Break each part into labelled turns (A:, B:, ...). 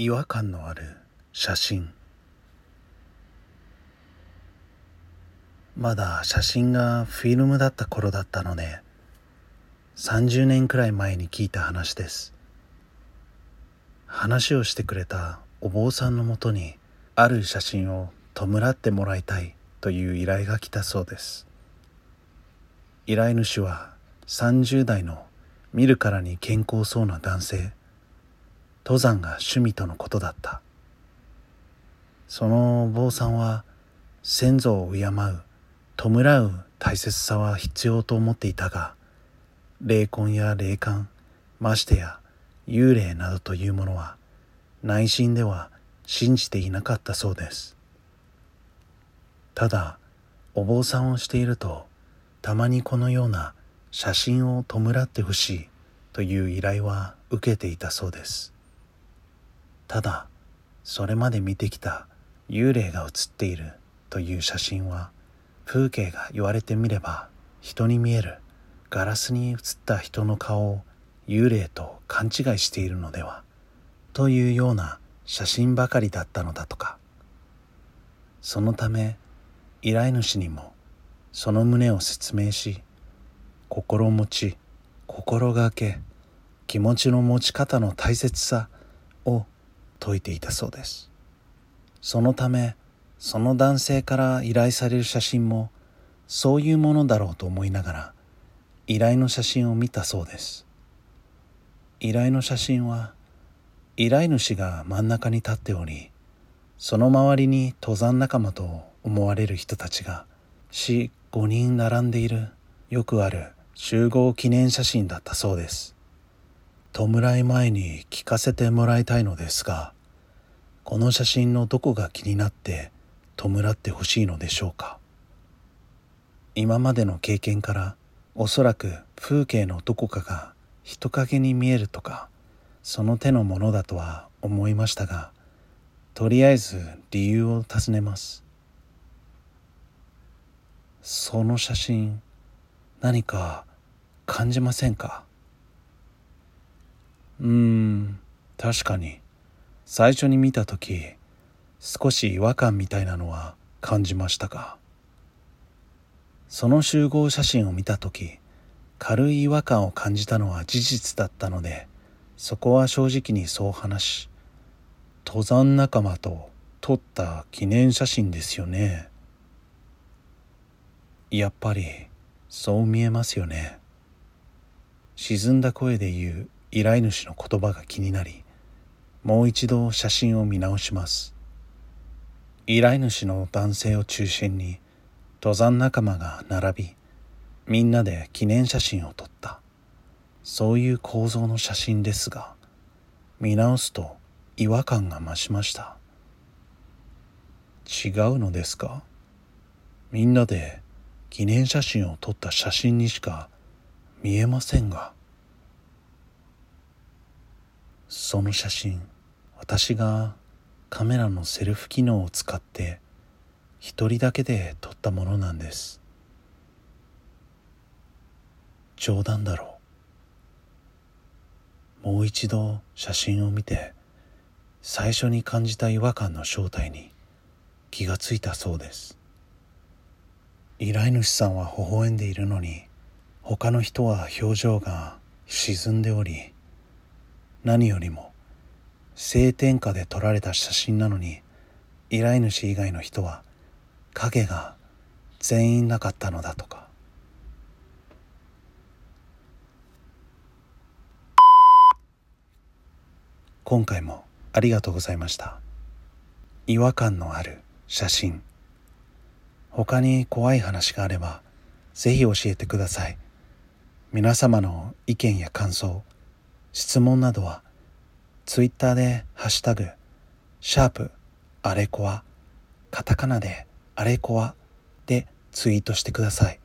A: 違和感のある写真。まだ写真がフィルムだった頃だったので30年くらい前に聞いた話です。話をしてくれたお坊さんのもとにある写真を弔ってもらいたいという依頼が来たそうです。依頼主は30代の見るからに健康そうな男性。登山が趣味とのことだった。そのお坊さんは先祖を敬う弔う大切さは必要と思っていたが霊魂や霊感ましてや幽霊などというものは内心では信じていなかったそうです。ただお坊さんをしているとたまにこのような写真を弔ってほしいという依頼は受けていたそうです。ただそれまで見てきた幽霊が写っているという写真は風景が言われてみれば人に見えるガラスに映った人の顔を幽霊と勘違いしているのではというような写真ばかりだったのだとか。そのため依頼主にもその旨を説明し心持ち心がけ気持ちの持ち方の大切さを説いていたそうです。そのためその男性から依頼される写真もそういうものだろうと思いながら依頼の写真を見たそうです。依頼の写真は依頼主が真ん中に立っておりその周りに登山仲間と思われる人たちが45人並んでいるよくある集合記念写真だったそうです。弔い前に聞かせてもらいたいのですがこの写真のどこが気になって弔ってほしいのでしょうか？今までの経験からおそらく風景のどこかが人影に見えるとかその手のものだとは思いましたがとりあえず理由を尋ねます。その写真何か感じませんか？うーん。確かに。最初に見た時少し違和感みたいなのは感じましたがその集合写真を見た時軽い違和感を感じたのは事実だったのでそこは正直にそう話し登山仲間と撮った記念写真ですよね。やっぱりそう見えますよね。沈んだ声で言う依頼主の言葉が気になりもう一度写真を見直します。依頼主の男性を中心に登山仲間が並びみんなで記念写真を撮った。そういう構造の写真ですが見直すと違和感が増しました。違うのですか？みんなで記念写真を撮った写真にしか見えませんが。その写真私がカメラのセルフ機能を使って一人だけで撮ったものなんです。冗談だろう。もう一度写真を見て最初に感じた違和感の正体に気がついたそうです。依頼主さんは微笑んでいるのに他の人は表情が沈んでおり何よりも晴天下で撮られた写真なのに依頼主以外の人は影が全員なかったのだとか。今回もありがとうございました。違和感のある写真。他に怖い話があればぜひ教えてください。皆様の意見や感想質問などはツイッターでハッシュタグシャープアレコアカタカナでアレコアでツイートしてください。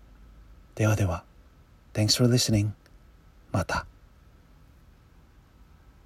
A: ではでは、Thanks for listening. また。